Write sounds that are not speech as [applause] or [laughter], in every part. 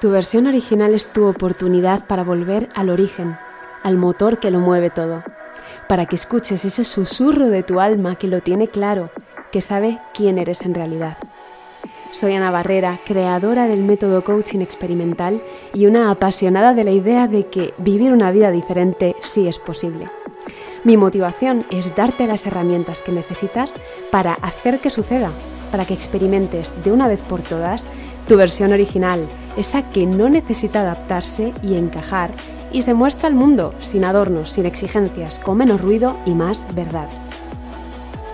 Tu versión original es tu oportunidad para volver al origen, al motor que lo mueve todo, para que escuches ese susurro de tu alma que lo tiene claro, que sabe quién eres en realidad. Soy Ana Barrera, creadora del método coaching experimental y una apasionada de la idea de que vivir una vida diferente sí es posible. Mi motivación es darte las herramientas que necesitas para hacer que suceda, para que experimentes de una vez por todas tu versión original, esa que no necesita adaptarse y encajar y se muestra al mundo sin adornos, sin exigencias, con menos ruido y más verdad.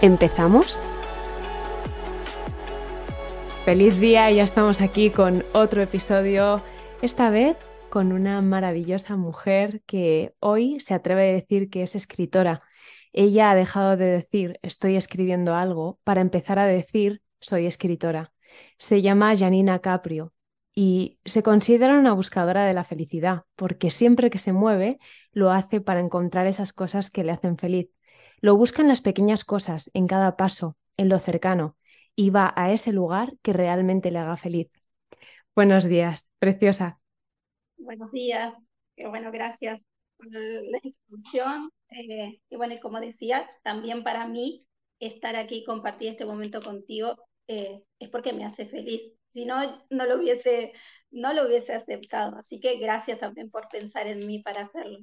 ¿Empezamos? Feliz día, ya estamos aquí con otro episodio, esta vez con una maravillosa mujer que hoy se atreve a decir que es escritora. Ella ha dejado de decir estoy escribiendo algo para empezar a decir soy escritora. Se llama Janina Caprio y se considera una buscadora de la felicidad, porque siempre que se mueve lo hace para encontrar esas cosas que le hacen feliz. Lo busca en las pequeñas cosas, en cada paso, en lo cercano, y va a ese lugar que realmente le haga feliz. Buenos días, preciosa. Buenos días, bueno, gracias la introducción. Eh, y bueno, como decía, también para mí estar aquí y compartir este momento contigo eh, es porque me hace feliz. Si no, no lo, hubiese, no lo hubiese aceptado. Así que gracias también por pensar en mí para hacerlo.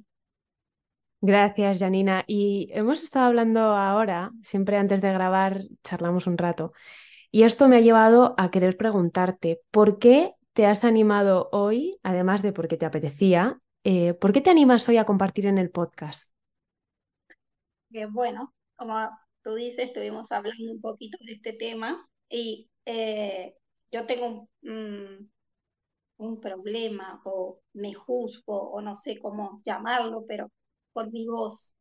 Gracias, Janina. Y hemos estado hablando ahora, siempre antes de grabar, charlamos un rato. Y esto me ha llevado a querer preguntarte, ¿por qué te has animado hoy, además de porque te apetecía, eh, ¿por qué te animas hoy a compartir en el podcast? Eh, bueno, como tú dices, estuvimos hablando un poquito de este tema y eh, yo tengo un, un, problema o me juzgo o no sé cómo llamarlo, pero con mi voz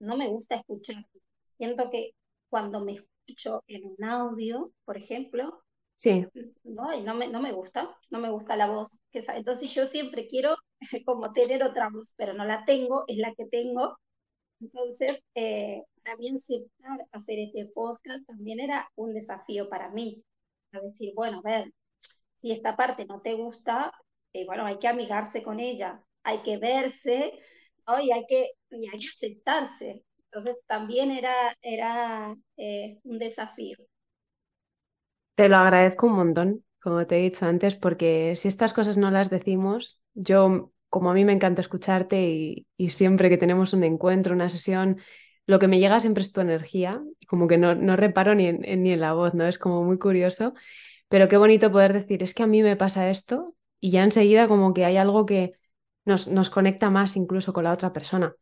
no me gusta escuchar. Siento que cuando me escucho en un audio, por ejemplo, sí. no, y no, me, no me gusta, no me gusta la voz. Que, entonces yo siempre quiero [laughs] como tener otra voz, pero no la tengo, es la que tengo. Entonces, eh, también hacer este podcast también era un desafío para mí. A decir, bueno, a ver, si esta parte no te gusta, eh, bueno, hay que amigarse con ella, hay que verse, y, hay que, y hay que aceptarse. Entonces también era, era eh, un desafío. Te lo agradezco un montón, como te he dicho antes, porque si estas cosas no las decimos, yo, como a mí me encanta escucharte y, y siempre que tenemos un encuentro, una sesión, lo que me llega siempre es tu energía, como que no, no reparo ni en, ni en la voz, ¿no? Es como muy curioso, pero qué bonito poder decir, es que a mí me pasa esto y ya enseguida como que hay algo que nos, nos conecta más incluso con la otra persona.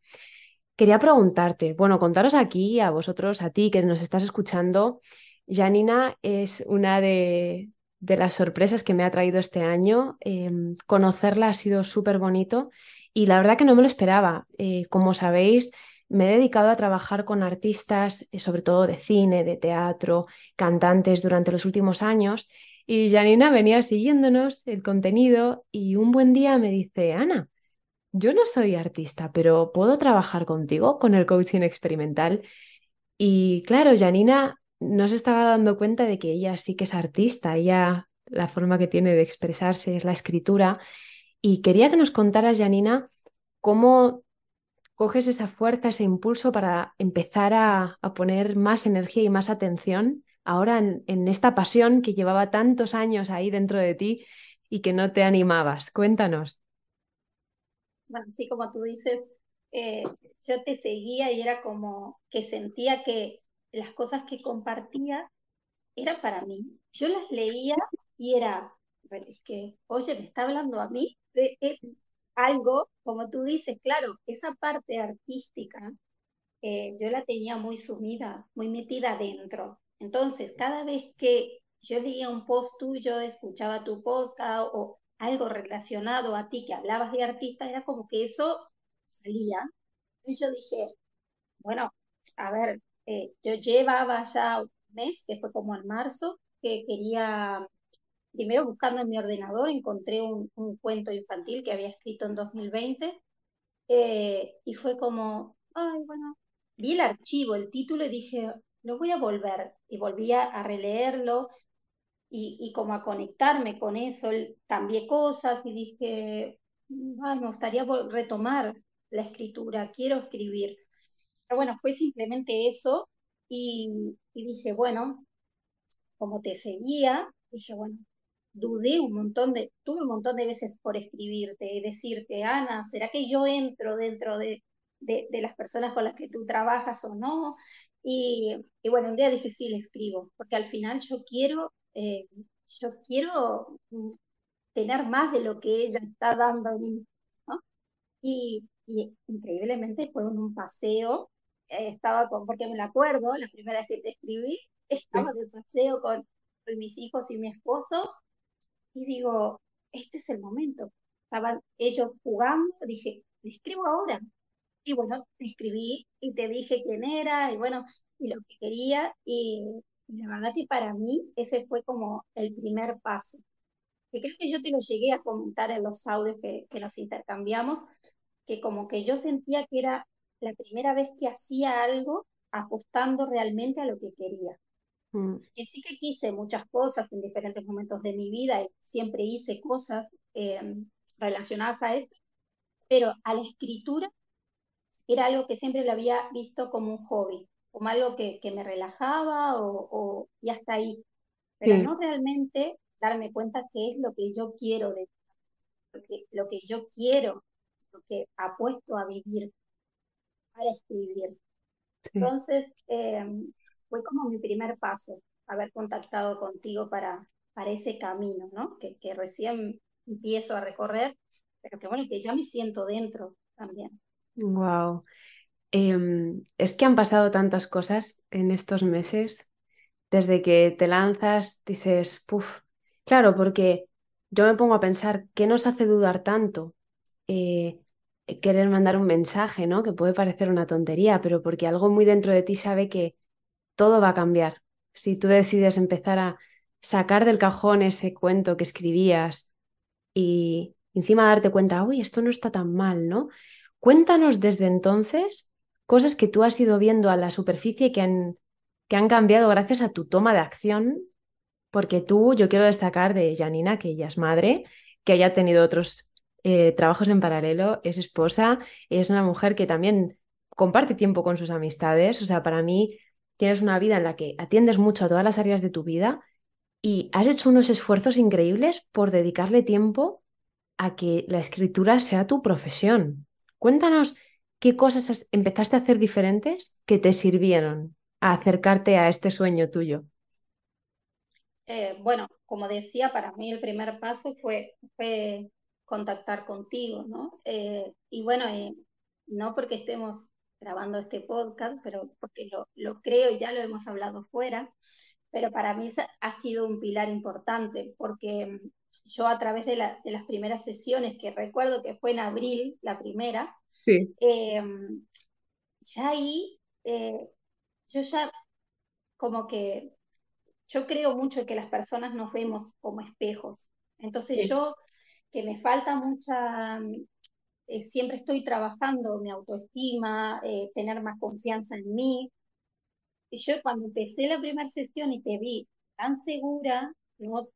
Quería preguntarte, bueno, contaros aquí, a vosotros, a ti que nos estás escuchando, Janina es una de, las sorpresas que me ha traído este año. Em, conocerla ha sido súper bonito y la verdad que no me lo esperaba. Eh, como sabéis, me he dedicado a trabajar con artistas, eh, sobre todo de cine, de teatro, cantantes durante los últimos años. Y Janina venía siguiéndonos el contenido y un buen día me dice, Ana, yo no soy artista, pero ¿puedo trabajar contigo con el coaching experimental? Y claro, Janina no se estaba dando cuenta de que ella sí que es artista, ella la forma que tiene de expresarse es la escritura. Y quería que nos contaras, Janina, cómo coges esa fuerza, ese impulso para empezar a, poner más energía y más atención ahora en, esta pasión que llevaba tantos años ahí dentro de ti y que no te animabas. Cuéntanos. Bueno, sí, como tú dices, eh, yo te seguía y era como que sentía que las cosas que compartías eran para mí. Yo las leía y era, es que, oye, me está hablando a mí, es, algo, como tú dices, claro, esa parte artística eh, yo la tenía muy sumida, muy metida dentro. Entonces, cada vez que yo leía un post tuyo, escuchaba tu podcast o algo relacionado a ti que hablabas de artista, era como que eso salía. Y yo dije, bueno, a ver, eh, yo llevaba ya un mes, que fue como en marzo, que quería primero buscando en mi ordenador encontré un, cuento infantil que había escrito en 2020 eh, y fue como, ay, bueno, vi el archivo, el título y dije, lo voy a volver y volví a, releerlo y, como a conectarme con eso, cambié cosas y dije, Ay, me gustaría retomar la escritura, quiero escribir. Pero bueno, fue simplemente eso y, dije, bueno, como te seguía, dije, bueno, dudé un montón de, tuve un montón de veces por escribirte y decirte, Ana, ¿será que yo entro dentro de, de, las personas con las que tú trabajas o no? Y, bueno, un día dije, sí, le escribo, porque al final yo quiero, eh, yo quiero mm, tener más de lo que ella está dando a mí. Y, y increíblemente fue un paseo, estaba con, porque me lo acuerdo, la primera vez que te escribí, estaba de paseo con, con mis hijos y mi esposo, y digo, este es el momento. Estaban ellos jugando, dije, le escribo ahora. Y bueno, te escribí y te dije quién era y bueno, y lo que quería. Y, la verdad que para mí ese fue como el primer paso. Que creo que yo te lo llegué a comentar en los audios que, que nos intercambiamos, que como que yo sentía que era la primera vez que hacía algo apostando realmente a lo que quería. Mm. Que sí que quise muchas cosas en diferentes momentos de mi vida y siempre hice cosas eh, relacionadas a esto, pero a la escritura era algo que siempre lo había visto como un hobby, como algo que, que me relajaba o, y hasta ahí, pero no realmente darme cuenta qué es lo que yo quiero de lo que, lo que yo quiero, lo que apuesto a vivir para escribir. Entonces, eh, fue como mi primer paso, haber contactado contigo para, para ese camino, ¿no? Que, que recién empiezo a recorrer, pero que bueno, que ya me siento dentro también. Wow. Em, es que han pasado tantas cosas en estos meses. Desde que te lanzas, dices, puff, claro, porque yo me pongo a pensar, ¿qué nos hace dudar tanto? Eh, querer mandar un mensaje, ¿no? Que puede parecer una tontería, pero porque algo muy dentro de ti sabe que todo va a cambiar. Si tú decides empezar a sacar del cajón ese cuento que escribías y encima darte cuenta, uy, esto no está tan mal, ¿no? Cuéntanos desde entonces cosas que tú has ido viendo a la superficie que han, que han cambiado gracias a tu toma de acción, porque tú, yo quiero destacar de Janina, que ella es madre, que haya tenido otros eh, trabajos en paralelo, es esposa, es una mujer que también comparte tiempo con sus amistades, o sea, para mí tienes una vida en la que atiendes mucho a todas las áreas de tu vida y has hecho unos esfuerzos increíbles por dedicarle tiempo a que la escritura sea tu profesión. Cuéntanos qué cosas empezaste a hacer diferentes que te sirvieron a acercarte a este sueño tuyo. Eh, bueno, como decía, para mí el primer paso fue, fue contactar contigo, ¿no? Eh, y bueno, eh, no porque estemos grabando este podcast, pero porque lo, lo creo y ya lo hemos hablado fuera, pero para mí ha sido un pilar importante porque mm, yo a través de, la, de las primeras sesiones, que recuerdo que fue en abril la primera, eh, ya ahí, yo ya como que, yo creo mucho que las personas nos vemos como espejos. Entonces yo, que me falta mucha, eh, siempre estoy trabajando mi autoestima, eh, tener más confianza en mí. Y yo cuando empecé la primera sesión y te vi tan segura, ¿no?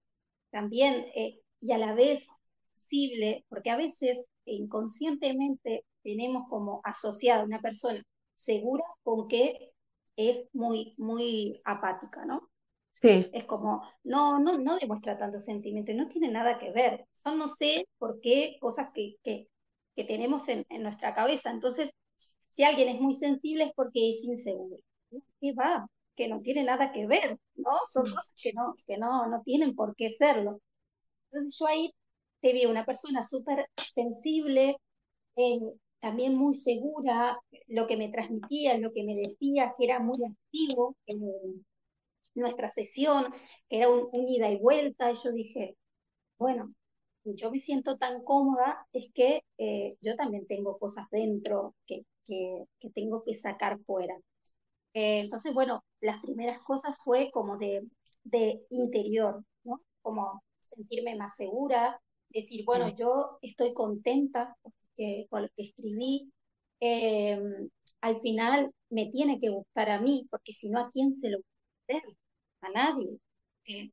también, eh, y a la vez sensible, porque a veces inconscientemente tenemos como asociada una persona segura con que es muy, muy apática, ¿no? Sí. Es como, no, no, no demuestra tanto sentimiento, no tiene nada que ver. Son no sé por qué cosas que, que, que tenemos en, nuestra cabeza. Entonces, si alguien es muy sensible es porque es inseguro. ¿Qué va? Que no tiene nada que ver, ¿no? Son mm. cosas que no, que no, no tienen por qué serlo. Entonces yo ahí te vi una persona súper sensible, eh, también muy segura, lo que me transmitía, lo que me decía, que era muy activo en nuestra sesión, que era un, un ida y vuelta, y yo dije, bueno, yo me siento tan cómoda es que eh, yo también tengo cosas dentro que, que, tengo que sacar fuera. Eh, entonces, bueno, las primeras cosas fue como de, de interior, ¿no? Como sentirme más segura, decir, bueno, yo estoy contenta porque, con lo que escribí. Eh, al final me tiene que gustar a mí, porque si no, ¿a quién se lo va a A nadie.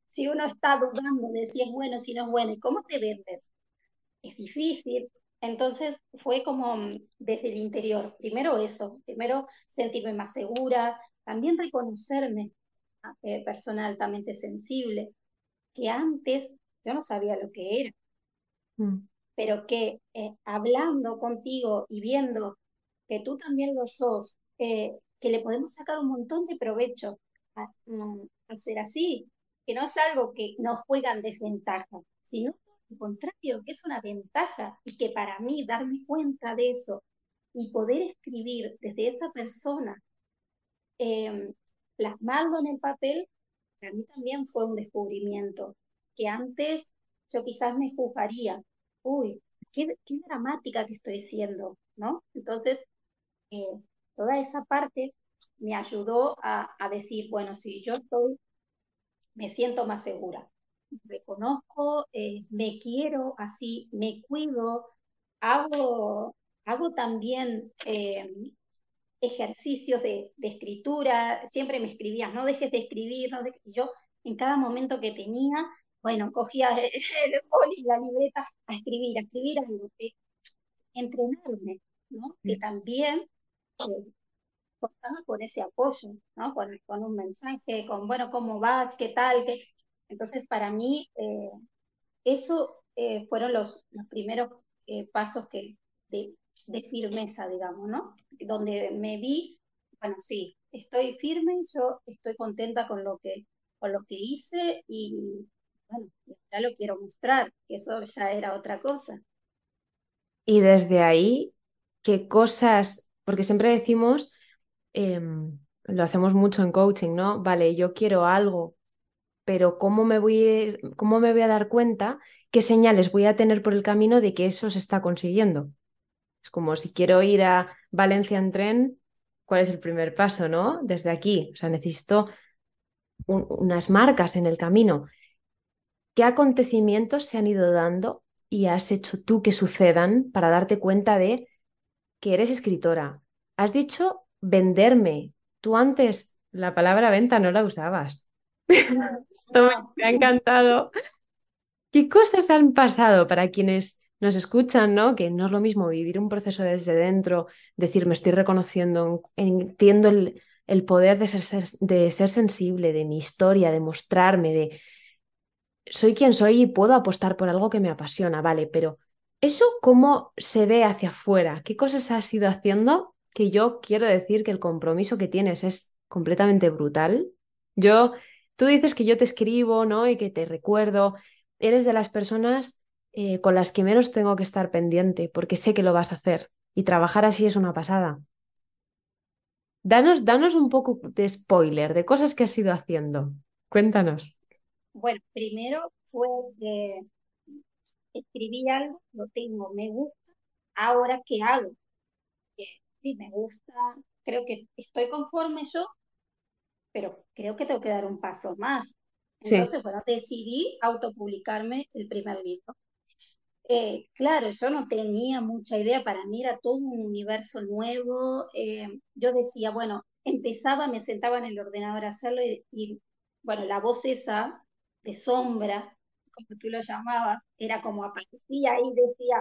si uno está dudando de si es bueno, si no es bueno, ¿y cómo te vendes? Es difícil. Entonces fue como mm, desde el interior, primero eso, primero sentirme más segura, también reconocerme eh, persona altamente sensible, que antes yo no sabía lo que era, mm. pero que eh, hablando contigo y viendo que tú también lo sos, eh, que le podemos sacar un montón de provecho a, ser así, que no es algo que nos juega en desventaja, sino al contrario, que es una ventaja y que para mí darme cuenta de eso y poder escribir desde esa persona, eh, plasmarlo en el papel, para mí también fue un descubrimiento, que antes yo quizás me juzgaría, uy, qué, dramática que estoy siendo, ¿no? Entonces, eh, toda esa parte me ayudó a, decir, bueno, si yo estoy, me siento más segura, reconozco, eh, me quiero así, me cuido, hago, hago también eh, ejercicios de, escritura, siempre me escribías, no dejes de escribir, no y yo en cada momento que tenía, bueno, cogía el boli, la libreta a escribir, a escribir algo, eh, entrenarme, ¿no? Que también eh, con ese apoyo, ¿no? Con, con, un mensaje, con, bueno, ¿cómo vas? ¿Qué tal? ¿Qué? Entonces, para mí, eh, eso fueron los, los primeros pasos que, de, de firmeza, digamos, ¿no? Donde me vi, bueno, sí, estoy firme, yo estoy contenta con lo que, con lo que hice y, bueno, ya lo quiero mostrar, que eso ya era otra cosa. Y desde ahí, ¿qué cosas? Porque siempre decimos, em, lo hacemos mucho en coaching, ¿no? Vale, yo quiero algo, pero ¿cómo me voy, cómo me voy a dar cuenta? ¿Qué señales voy a tener por el camino de que eso se está consiguiendo? Es como si quiero ir a Valencia en tren, ¿cuál es el primer paso, no? Desde aquí, o sea, necesito unas marcas en el camino. ¿Qué acontecimientos se han ido dando y has hecho tú que sucedan para darte cuenta de que eres escritora? Has dicho venderme. Tú antes la palabra venta no la usabas. [laughs] Esto me ha encantado. ¿Qué cosas han pasado para quienes nos escuchan, ¿no? Que no es lo mismo vivir un proceso desde dentro, decir, me estoy reconociendo, entiendo el, poder de ser, de ser sensible, de mi historia, de mostrarme, de soy quien soy y puedo apostar por algo que me apasiona, vale, pero ¿eso cómo se ve hacia afuera? ¿Qué cosas has ido haciendo? Que yo quiero decir que el compromiso que tienes es completamente brutal. Yo, tú dices que yo te escribo, ¿no? Y que te recuerdo. Eres de las personas eh, con las que menos tengo que estar pendiente, porque sé que lo vas a hacer. Y trabajar así es una pasada. Danos, danos un poco de spoiler de cosas que has ido haciendo. Cuéntanos. Bueno, primero fue que escribí algo, lo tengo, me gusta. Ahora, ¿qué hago? Sí, me gusta, creo que estoy conforme yo, pero creo que tengo que dar un paso más. Entonces, bueno, decidí autopublicarme el primer libro. Eh, claro, yo no tenía mucha idea, para mí era todo un universo nuevo. Eh, yo decía, bueno, empezaba, me sentaba en el ordenador a hacerlo y, bueno, la voz esa de sombra, como tú lo llamabas, era como aparecía y decía,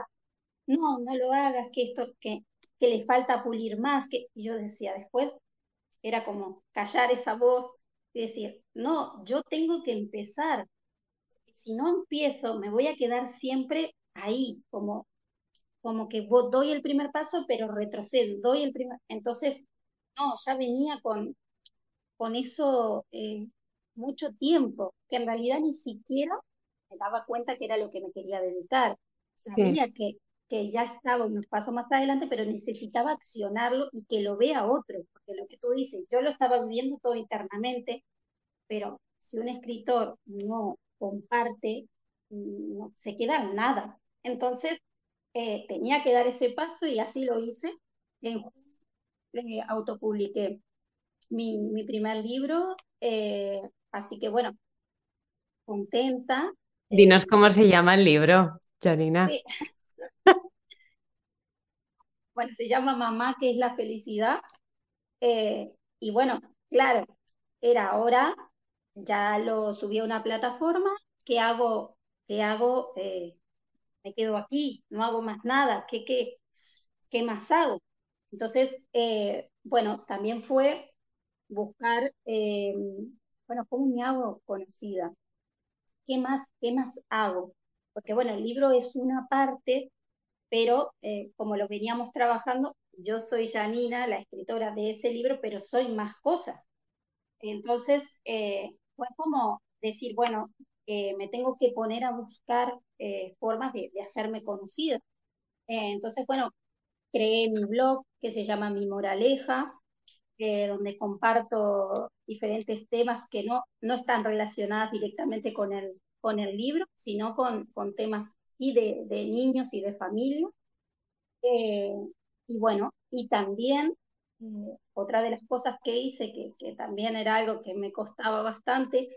no, no lo hagas, que esto, que, que le falta pulir más, que y yo decía después, era como callar esa voz y decir, no, yo tengo que empezar. Si no empiezo, me voy a quedar siempre ahí, como, como que doy el primer paso, pero retrocedo, doy el primer. Entonces, no, ya venía con, con eso eh, mucho tiempo, que en realidad ni siquiera me daba cuenta que era lo que me quería dedicar. Sabía que, que ya estaba unos pasos más adelante, pero necesitaba accionarlo y que lo vea otro, porque lo que tú dices, yo lo estaba viviendo todo internamente, pero si un escritor no comparte, no se queda nada. Entonces, eh, tenía que dar ese paso y así lo hice. En eh, autopubliqué mi, mi, primer libro, eh, así que bueno, contenta. Dinos cómo se llama el libro, Janina. Bueno, se llama Mamá, que es la felicidad. y bueno, claro, era hora ya lo subí a una plataforma, ¿qué hago? ¿Qué hago? Eh, me quedo aquí, no hago más nada, ¿qué, qué, qué más hago? Entonces, eh, bueno, también fue buscar, eh, bueno, ¿cómo me hago conocida? ¿Qué más, qué más hago? Porque, bueno, el libro es una parte, pero eh, como lo veníamos trabajando, yo soy Janina, la escritora de ese libro, pero soy más cosas. Entonces, fue como decir, bueno, me tengo que poner a buscar formas de, hacerme conocida. entonces, bueno, creé mi blog que se llama Mi Moraleja, eh, donde comparto diferentes temas que no, no están relacionados directamente con el, con el libro, sino con, con temas sí de, de niños y de familia. Eh, y bueno, y también eh, otra de las cosas que hice, que, que, también era algo que me costaba bastante,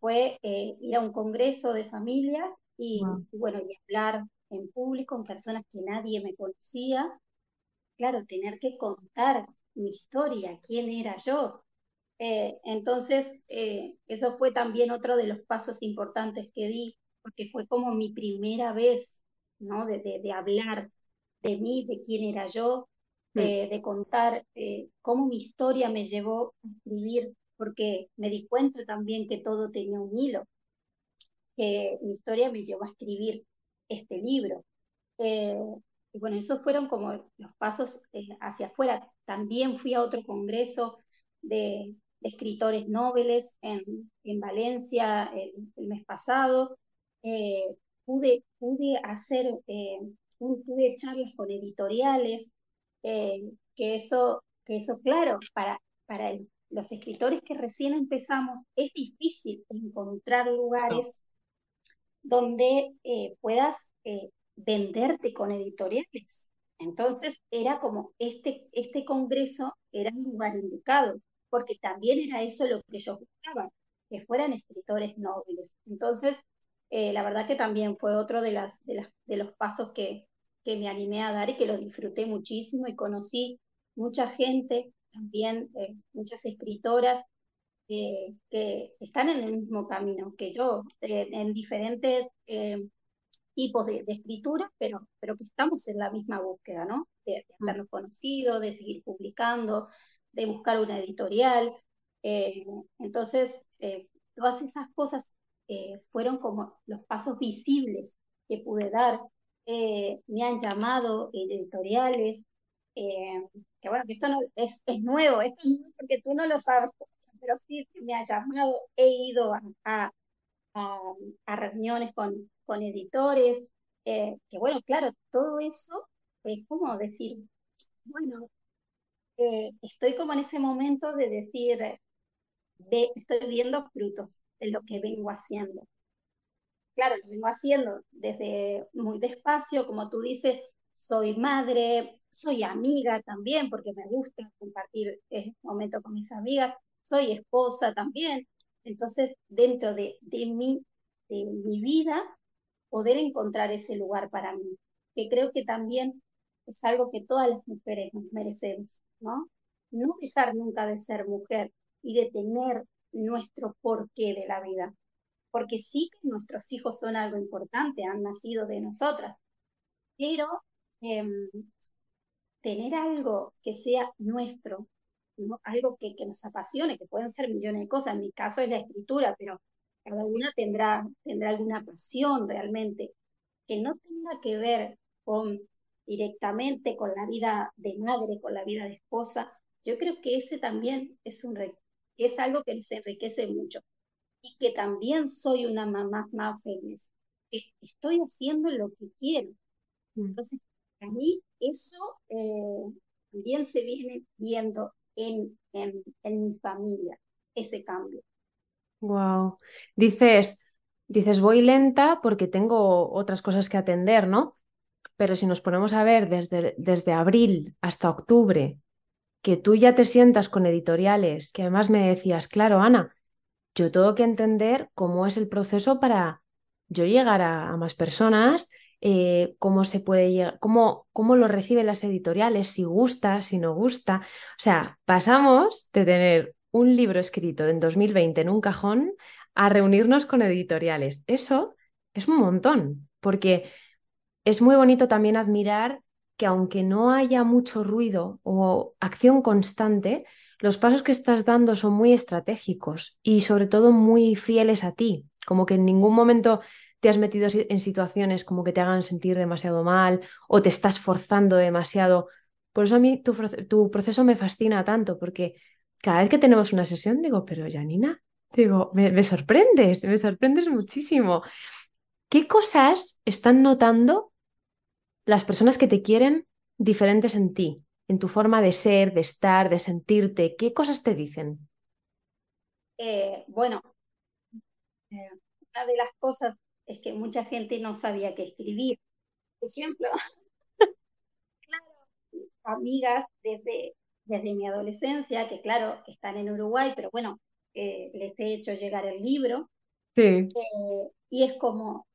fue ir a un congreso de familias y, y, bueno, y hablar en público, con personas que nadie me conocía. Claro, tener que contar mi historia, quién era yo. Eh, entonces, eh, eso fue también otro de los pasos importantes que di, porque fue como mi primera vez, ¿no? De, de, hablar de mí, de quién era yo, mm. eh, de contar cómo mi historia me llevó a escribir, porque me di cuenta también que todo tenía un hilo, que mi historia me llevó a escribir este libro. Eh, y bueno, esos fueron como los pasos eh, hacia afuera. También fui a otro congreso de, escritores nobles en, en Valencia el, mes pasado. Eh, pude, pude hacer, pude charlas con editoriales, que, eso, que eso, claro, para, para los escritores que recién empezamos es difícil encontrar lugares donde eh, puedas eh, venderte con editoriales. Entonces era como este, este congreso era un lugar indicado, porque también era eso lo que yo buscaba, que fueran escritores nobles. Entonces, eh, la verdad que también fue otro de, las, de, las, de los pasos que, que me animé a dar y que lo disfruté muchísimo y conocí mucha gente, también muchas escritoras que están en el mismo camino que yo, en diferentes eh, tipos de, escritura, pero, pero que estamos en la misma búsqueda, ¿no? De, mm. hacernos conocidos, de seguir publicando, de buscar una editorial. Eh, entonces, eh, todas esas cosas fueron como los pasos visibles que pude dar. me han llamado editoriales, que bueno, esto es, es nuevo, esto es nuevo porque tú no lo sabes, pero sí me ha llamado, he ido a, a, reuniones con, con editores, eh, que bueno, claro, todo eso es como decir, bueno, eh, estoy como en ese momento de decir, ve, estoy viendo frutos de lo que vengo haciendo. Claro, lo vengo haciendo desde muy despacio, como tú dices, soy madre, soy amiga también, porque me gusta compartir este momento con mis amigas, soy esposa también. Entonces, dentro de, de, mi, de mi vida, poder encontrar ese lugar para mí, que creo que también es algo que todas las mujeres nos merecemos, ¿no? No dejar nunca de ser mujer y de tener nuestro porqué de la vida, porque sí que nuestros hijos son algo importante, han nacido de nosotras, pero em, tener algo que sea nuestro, algo que, que, nos apasione, que pueden ser millones de cosas. En mi caso es la escritura, pero cada una tendrá, tendrá alguna pasión realmente que no tenga que ver con directamente con la vida de madre, con la vida de esposa. Yo creo que ese también es, un, es algo que nos enriquece mucho y que también soy una mamá más feliz, que estoy haciendo lo que quiero. Mm. Entonces, a mí eso eh, también se viene viendo en, en, mi familia, ese cambio. Wow. Dices, dices, voy lenta porque tengo otras cosas que atender, ¿no? Pero si nos ponemos a ver desde, desde abril hasta octubre, que tú ya te sientas con editoriales, que además me decías, claro, Ana, yo tengo que entender cómo es el proceso para yo llegar a más personas eh, cómo se puede llegar, cómo, cómo lo reciben las editoriales, si gusta, si no gusta. O sea, pasamos de tener un libro escrito en 2020 en un cajón a reunirnos con editoriales. Eso es un montón, porque es muy bonito también admirar que aunque no haya mucho ruido o acción constante, los pasos que estás dando son muy estratégicos y sobre todo muy fieles a ti, como que en ningún momento te has metido en situaciones como que te hagan sentir demasiado mal o te estás forzando demasiado. Por eso a mí tu, tu proceso me fascina tanto, porque cada vez que tenemos una sesión digo, pero Janina, digo, me, me sorprendes, me sorprendes muchísimo. ¿Qué cosas están notando las personas que te quieren diferentes en ti, en tu forma de ser, de estar, de sentirte? ¿Qué cosas te dicen? Eh, bueno, eh, una de las cosas es que mucha gente no sabía qué escribir. Por ejemplo, [laughs] claro, amigas desde, desde mi adolescencia, que claro, están en Uruguay, pero bueno, eh, les he hecho llegar el libro. Sí. y es como,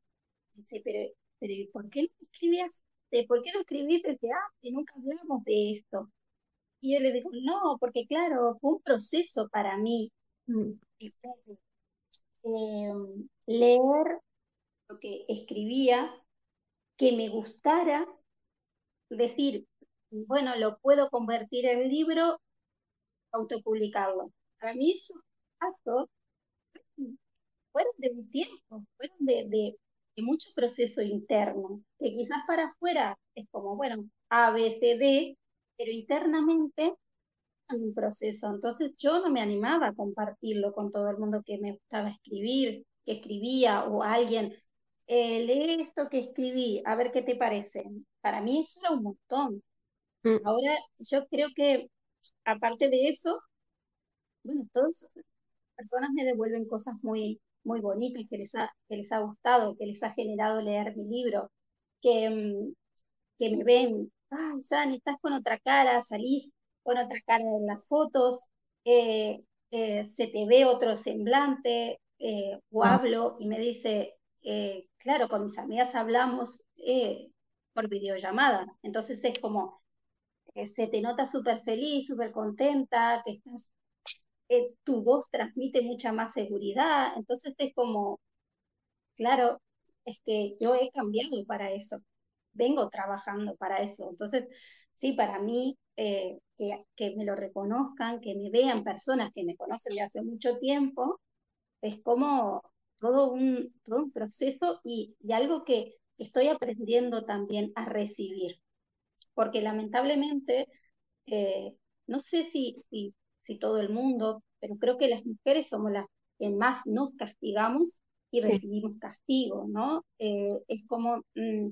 dice, pero, pero ¿por qué no escribías ¿por qué no escribís desde antes? Nunca hablamos de esto. Y yo le digo, no, porque claro, fue un proceso para mí mm. em, leer lo que escribía, que me gustara, decir, bueno, lo puedo convertir en libro, autopublicarlo. Para mí esos pasos fueron de un tiempo, fueron de, de mucho proceso interno, que quizás para afuera es como, bueno, A, B, C, D, pero internamente hay un proceso. Entonces yo no me animaba a compartirlo con todo el mundo que me gustaba escribir, que escribía, o alguien, eh, lee esto que escribí, a ver qué te parece. Para mí eso era un montón. Mm. Ahora yo creo que, aparte de eso, bueno, todas personas me devuelven cosas muy, muy bonitas que les ha, que les ha gustado, que les ha generado leer mi libro, que, mm, que me ven, ay, Sani, estás con otra cara, salís con otra cara en las fotos, eh, eh, se te ve otro semblante, eh, o ah. hablo y me dice, claro, con mis amigas hablamos por videollamada, entonces es como, este, te notas súper feliz, súper contenta, que estás eh, tu voz transmite mucha más seguridad. Entonces es como, claro, es que yo he cambiado para eso, vengo trabajando para eso. Entonces, sí, para mí, eh, que, que, me lo reconozcan, que me vean personas que me conocen de hace mucho tiempo, es como todo un, todo un proceso y, y algo que, estoy aprendiendo también a recibir. Porque lamentablemente, eh, no sé si, si si todo el mundo, pero creo que las mujeres somos las que más nos castigamos y recibimos castigo, ¿no? Eh, es como mm,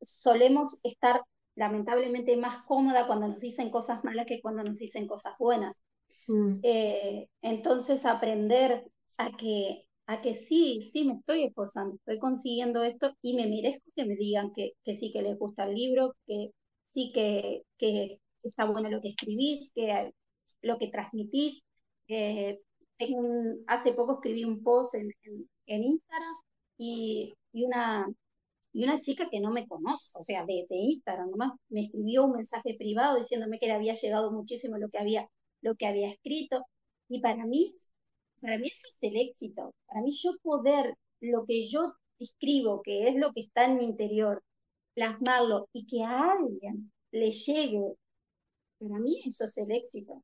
solemos estar lamentablemente más cómoda cuando nos dicen cosas malas que cuando nos dicen cosas buenas. Mm. Eh, entonces aprender a que, a que sí, sí me estoy esforzando, estoy consiguiendo esto y me merezco que me digan que, que sí que les gusta el libro, que sí que, que está bueno lo que escribís, que lo que transmitís. Eh, hace poco escribí un post en, en, Instagram y, y, una, y una chica que no me conoce, o sea, de, de, Instagram nomás, me escribió un mensaje privado diciéndome que le había llegado muchísimo lo que había, lo que había escrito. Y para mí, para mí eso es el éxito. Para mí yo poder lo que yo escribo, que es lo que está en mi interior, plasmarlo y que a alguien le llegue, para mí eso es el éxito.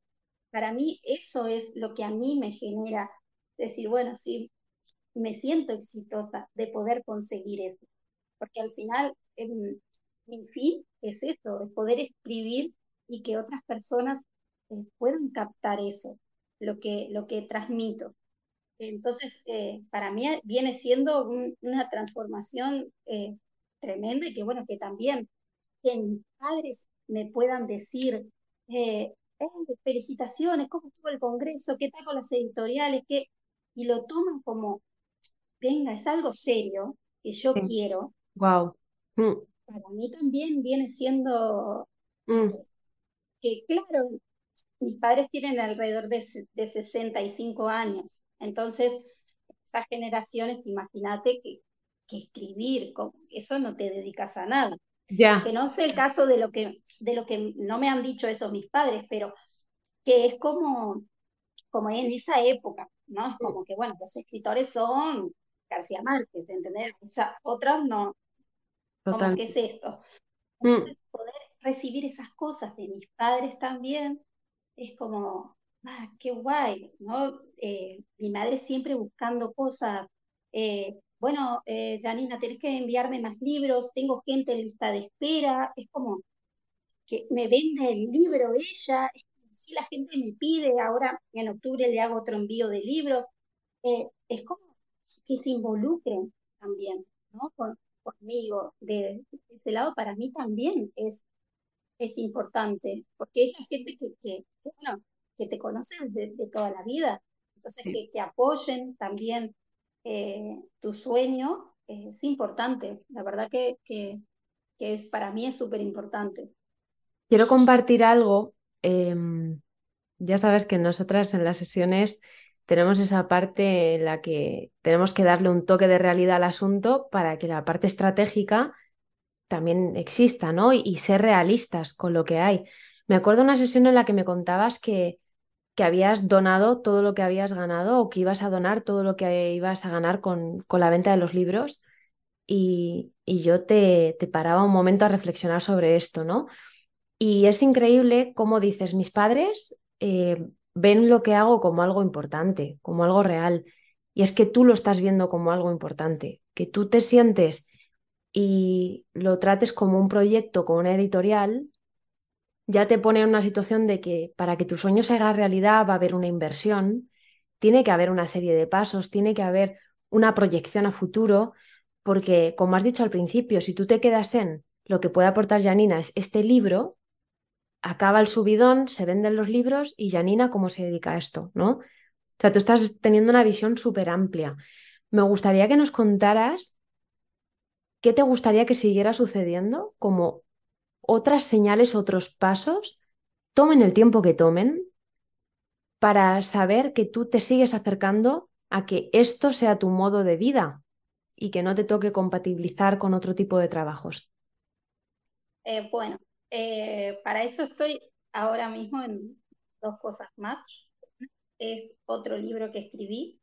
Para mí eso es lo que a mí me genera decir, bueno, sí, me siento exitosa de poder conseguir eso. Porque al final em, mi fin es eso, es poder escribir y que otras personas eh, puedan captar eso, lo que, lo que transmito. Entonces, eh, para mí viene siendo una transformación eh, tremenda y que bueno, que también que mis padres me puedan decir, felicitaciones, ¿cómo estuvo el Congreso? ¿Qué tal con las editoriales? ¿Qué? Y lo toman como, venga, es algo serio que yo quiero. Wow. Mm. Para mí también viene siendo mm. que, claro, mis padres tienen alrededor de, de 65 años, entonces esas generaciones, imagínate que, que escribir, eso no te dedicas a nada. Que no sé el caso de lo que, de lo que no me han dicho eso mis padres, pero que es como como en esa época, ¿no? Es como que, bueno, los escritores son García Márquez, ¿entendés? O sea, otros no. Como, ¿qué es esto? Mm. Entonces, poder recibir esas cosas de mis padres también es como, ah, qué guay, ¿no? Eh, mi madre siempre buscando cosas. Eh, bueno, eh, Janina, tenés que enviarme más libros, tengo gente en lista de espera, es como que me vende el libro ella, es como si la gente me pide, ahora en octubre le hago otro envío de libros, es como que se involucren también, ¿no? conmigo, de, ese lado para mí también es, es importante, porque es la gente que, que, bueno, que te conoce de, toda la vida, entonces que, que, apoyen también eh, tu sueño es importante, la verdad que, que, es, para mí es súper importante. Quiero compartir algo, em, ya sabes que nosotras en las sesiones tenemos esa parte en la que tenemos que darle un toque de realidad al asunto para que la parte estratégica también exista, ¿no? Y, ser realistas con lo que hay. Me acuerdo una sesión en la que me contabas que, que habías donado todo lo que habías ganado o que ibas a donar todo lo que ibas a ganar con, con la venta de los libros y, y yo te, te paraba un momento a reflexionar sobre esto, ¿no? Y es increíble cómo dices, mis padres eh, ven lo que hago como algo importante, como algo real. Y es que tú lo estás viendo como algo importante, que tú te sientes y lo trates como un proyecto, como una editorial, ya te pone en una situación de que para que tu sueño se haga realidad va a haber una inversión, tiene que haber una serie de pasos, tiene que haber una proyección a futuro, porque como has dicho al principio, si tú te quedas en lo que puede aportar Janina es este libro, acaba el subidón, se venden los libros y Janina, ¿cómo se dedica a esto? ¿No? O sea, tú estás teniendo una visión súper amplia. Me gustaría que nos contaras qué te gustaría que siguiera sucediendo, como otras señales, otros pasos, tomen el tiempo que tomen para saber que tú te sigues acercando a que esto sea tu modo de vida y que no te toque compatibilizar con otro tipo de trabajos. Eh, bueno, eh, para eso estoy ahora mismo en dos cosas más. Es otro libro que escribí,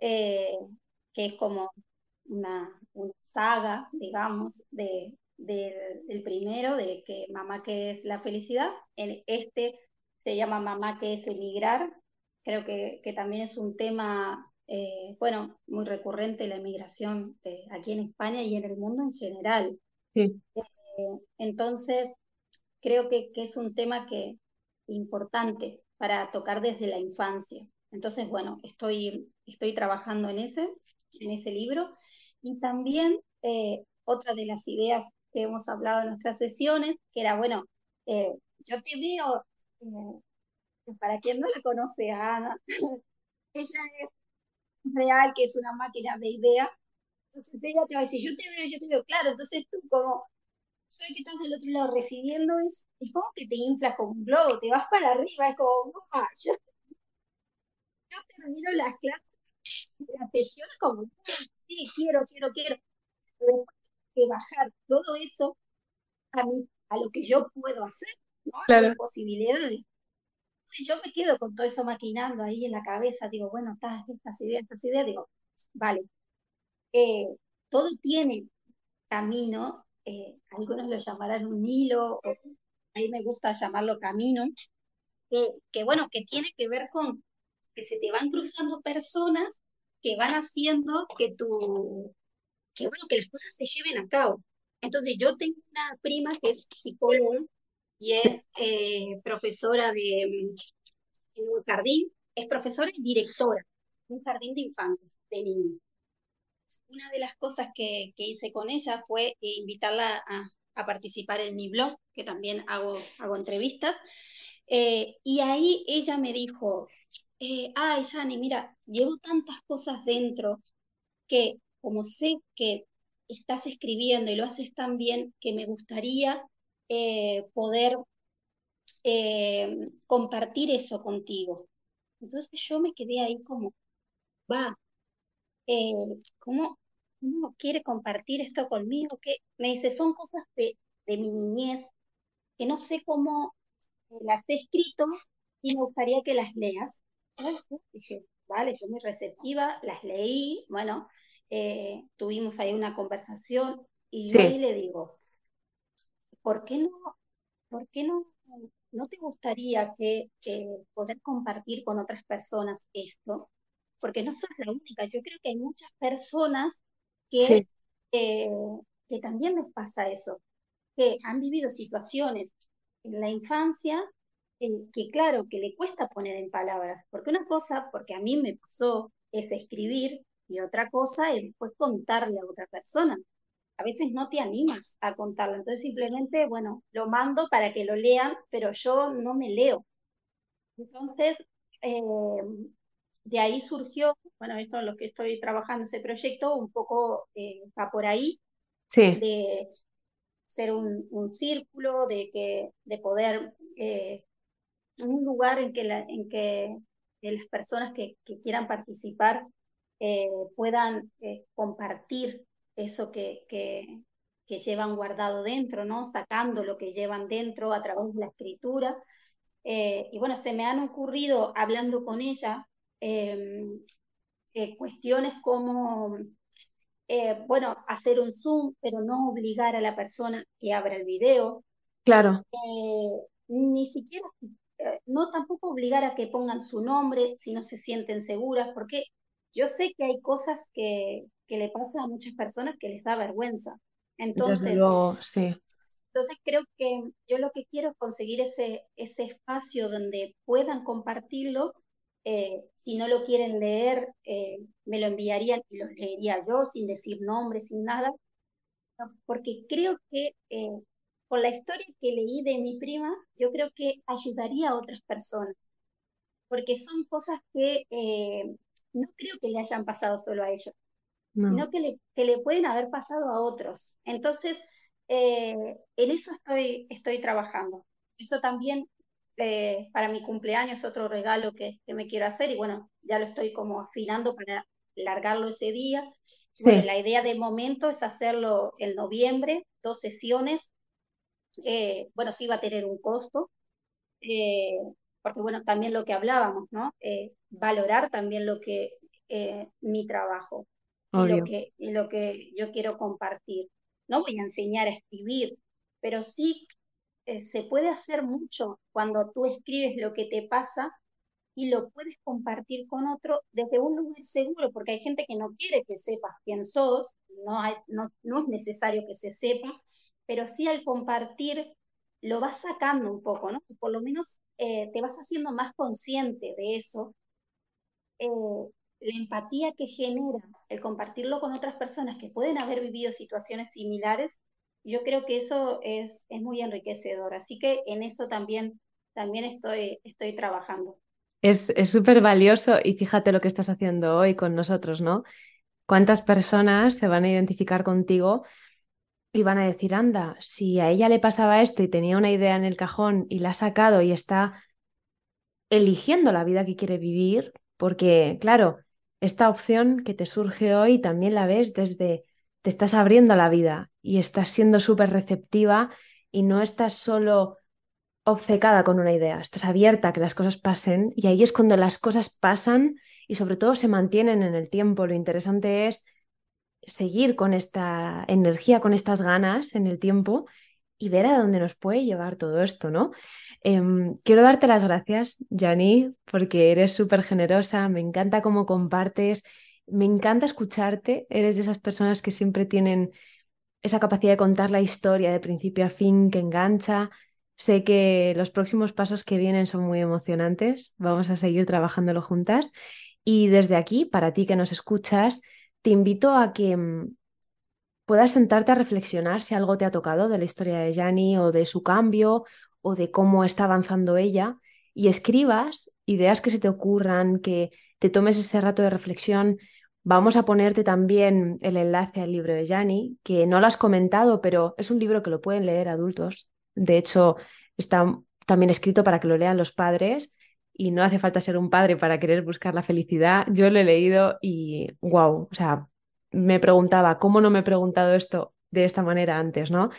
eh, que es como una, saga, digamos, de, del primero, de que Mamá que es la felicidad. En este se llama Mamá que es emigrar. Creo que, que también es un tema, eh, bueno, muy recurrente la emigración aquí en España y en el mundo en general. Sí. entonces, creo que, es un tema que importante para tocar desde la infancia. Entonces, bueno, estoy, estoy trabajando en ese, en ese libro. Y también eh, otra de las ideas que hemos hablado en nuestras sesiones, que era, bueno, eh, yo te veo, eh, para quien no la conoce a Ana, [laughs] ella es real, que es una máquina de ideas. Entonces ella te va a decir, yo te veo, yo te veo, claro, entonces tú como sabes que estás del otro lado recibiendo es, es como que te inflas como un globo, te vas para arriba, es como, yo, termino las clases, las sesiones como, sí, quiero, quiero, quiero, que bajar todo eso a mí, a lo que yo puedo hacer, ¿no? A las posibilidades. Si yo me quedo con todo eso maquinando ahí en la cabeza, digo, bueno, estas, estas ideas, estas ideas, digo, vale, eh, todo tiene camino eh, algunos lo llamarán un hilo, o a mí me gusta llamarlo camino, que, bueno, que tiene que ver con que se te van cruzando personas que van haciendo que tu, que bueno, que las cosas se lleven a cabo. Entonces yo tengo una prima que es psicóloga y es eh, profesora de en un jardín, es profesora y directora de un jardín de infantes, de niños una de las cosas que, hice con ella fue eh, invitarla a, participar en mi blog, que también hago, hago entrevistas. Eh, y ahí ella me dijo, eh, ay, Yani, mira, llevo tantas cosas dentro que como sé que estás escribiendo y lo haces tan bien, que me gustaría poder compartir eso contigo. Entonces yo me quedé ahí como, va, eh, ¿cómo, ¿cómo, quiere compartir esto conmigo? que Me dice, son cosas de, de mi niñez que no sé cómo las he escrito y me gustaría que las leas. dije, vale, yo muy receptiva, las leí, bueno, eh, tuvimos ahí una conversación y yo ahí le digo, ¿por qué no, por qué no, no te gustaría que poder compartir con otras personas esto? Porque no sos la única, yo creo que hay muchas personas que, eh, que también les pasa eso, que han vivido situaciones en la infancia que claro, que le cuesta poner en palabras, porque una cosa, porque a mí me pasó, es escribir y otra cosa es después contarle a otra persona. A veces no te animas a contarlo, entonces simplemente, bueno, lo mando para que lo lean, pero yo no me leo. Entonces, eh, de ahí surgió, bueno, esto es lo que estoy trabajando, ese proyecto, un poco eh, va por ahí, sí. de ser un, un, círculo, de, que, de poder eh, un lugar en que, la, en que las personas que, quieran participar eh, puedan eh, compartir eso que, que, llevan guardado dentro, ¿no? Sacando lo que llevan dentro a través de la escritura. Eh, y bueno, se me han ocurrido, hablando con ella, em, cuestiones como, bueno, hacer un Zoom, pero no obligar a la persona que abra el video. Claro. ni siquiera eh, no tampoco obligar a que pongan su nombre si no se sienten seguras, porque yo sé que hay cosas que, que le pasan a muchas personas que les da vergüenza. Entonces, sí. entonces creo que yo lo que quiero es conseguir ese, ese espacio donde puedan compartirlo. Eh, si no lo quieren leer, eh, me lo enviarían y lo leería yo sin decir nombre, sin nada, porque creo que con la historia que leí de mi prima, yo creo que ayudaría a otras personas, porque son cosas que eh, no creo que le hayan pasado solo a ellos, sino que le, que le, pueden haber pasado a otros. Entonces, eh, en eso estoy, estoy trabajando. Eso también eh, para mi cumpleaños es otro regalo que, que, me quiero hacer y bueno, ya lo estoy como afinando para largarlo ese día. la idea de momento es hacerlo en noviembre, dos sesiones, eh, bueno, sí va a tener un costo, eh, porque bueno, también lo que hablábamos, ¿no? Eh, valorar también lo que mi trabajo y lo, que, y lo que yo quiero compartir. No voy a enseñar a escribir, pero sí se puede hacer mucho cuando tú escribes lo que te pasa y lo puedes compartir con otro desde un lugar seguro, porque hay gente que no quiere que sepas quién sos, no, hay, no, no es necesario que se sepa, pero sí al compartir lo vas sacando un poco, ¿no? Por lo menos eh, te vas haciendo más consciente de eso. Eh, la empatía que genera el compartirlo con otras personas que pueden haber vivido situaciones similares, yo creo que eso es, es muy enriquecedor. Así que en eso también, también estoy, estoy trabajando. Es súper valioso y fíjate lo que estás haciendo hoy con nosotros, ¿no? ¿Cuántas personas se van a identificar contigo y van a decir, anda, si a ella le pasaba esto y tenía una idea en el cajón y la ha sacado y está eligiendo la vida que quiere vivir, porque claro, esta opción que te surge hoy también la ves desde, te estás abriendo la vida y estás siendo súper receptiva y no estás solo obcecada con una idea, estás abierta a que las cosas pasen y ahí es cuando las cosas pasan y sobre todo se mantienen en el tiempo. Lo interesante es seguir con esta energía, con estas ganas en el tiempo y ver a dónde nos puede llevar todo esto, ¿no? Em, quiero darte las gracias, Jani, porque eres súper generosa, me encanta cómo compartes, me encanta escucharte, eres de esas personas que siempre tienen esa capacidad de contar la historia de principio a fin, que engancha. Sé que los próximos pasos que vienen son muy emocionantes, vamos a seguir trabajándolo juntas. Y desde aquí, para ti que nos escuchas, te invito a que mm, puedas sentarte a reflexionar si algo te ha tocado de la historia de Jani o de su cambio o de cómo está avanzando ella y escribas ideas que se te ocurran, que te tomes ese rato de reflexión. Vamos a ponerte también el enlace al libro de Jani, que no lo has comentado, pero es un libro que lo pueden leer adultos. De hecho, está también escrito para que lo lean los padres y no hace falta ser un padre para querer buscar la felicidad. Yo lo he leído y wow, o sea, me preguntaba, ¿cómo no me he preguntado esto de esta manera antes, no?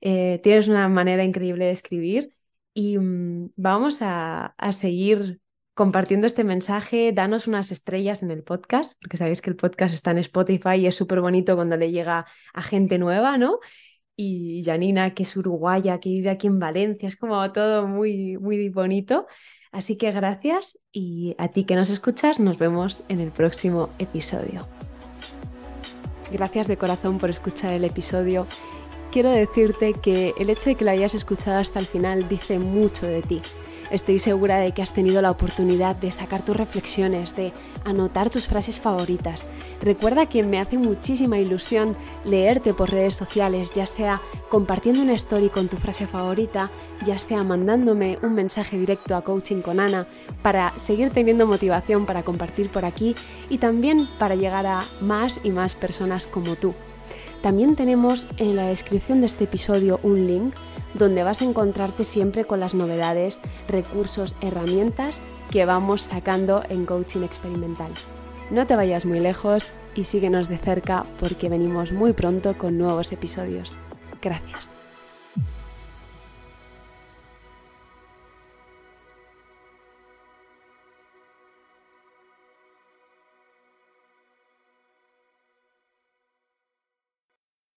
Eh, tienes una manera increíble de escribir y mm, vamos a, seguir compartiendo este mensaje, danos unas estrellas en el podcast, porque sabéis que el podcast está en Spotify y es súper bonito cuando le llega a gente nueva, ¿no? Y Janina, que es uruguaya, que vive aquí en Valencia, es como todo muy, muy bonito. Así que gracias y a ti que nos escuchas, nos vemos en el próximo episodio. Gracias de corazón por escuchar el episodio. Quiero decirte que el hecho de que lo hayas escuchado hasta el final dice mucho de ti. Estoy segura de que has tenido la oportunidad de sacar tus reflexiones, de anotar tus frases favoritas. Recuerda que me hace muchísima ilusión leerte por redes sociales, ya sea compartiendo una story con tu frase favorita, ya sea mandándome un mensaje directo a Coaching con Ana para seguir teniendo motivación para compartir por aquí y también para llegar a más y más personas como tú. También tenemos en la descripción de este episodio un link donde vas a encontrarte siempre con las novedades, recursos, herramientas que vamos sacando en coaching experimental. No te vayas muy lejos y síguenos de cerca porque venimos muy pronto con nuevos episodios. Gracias.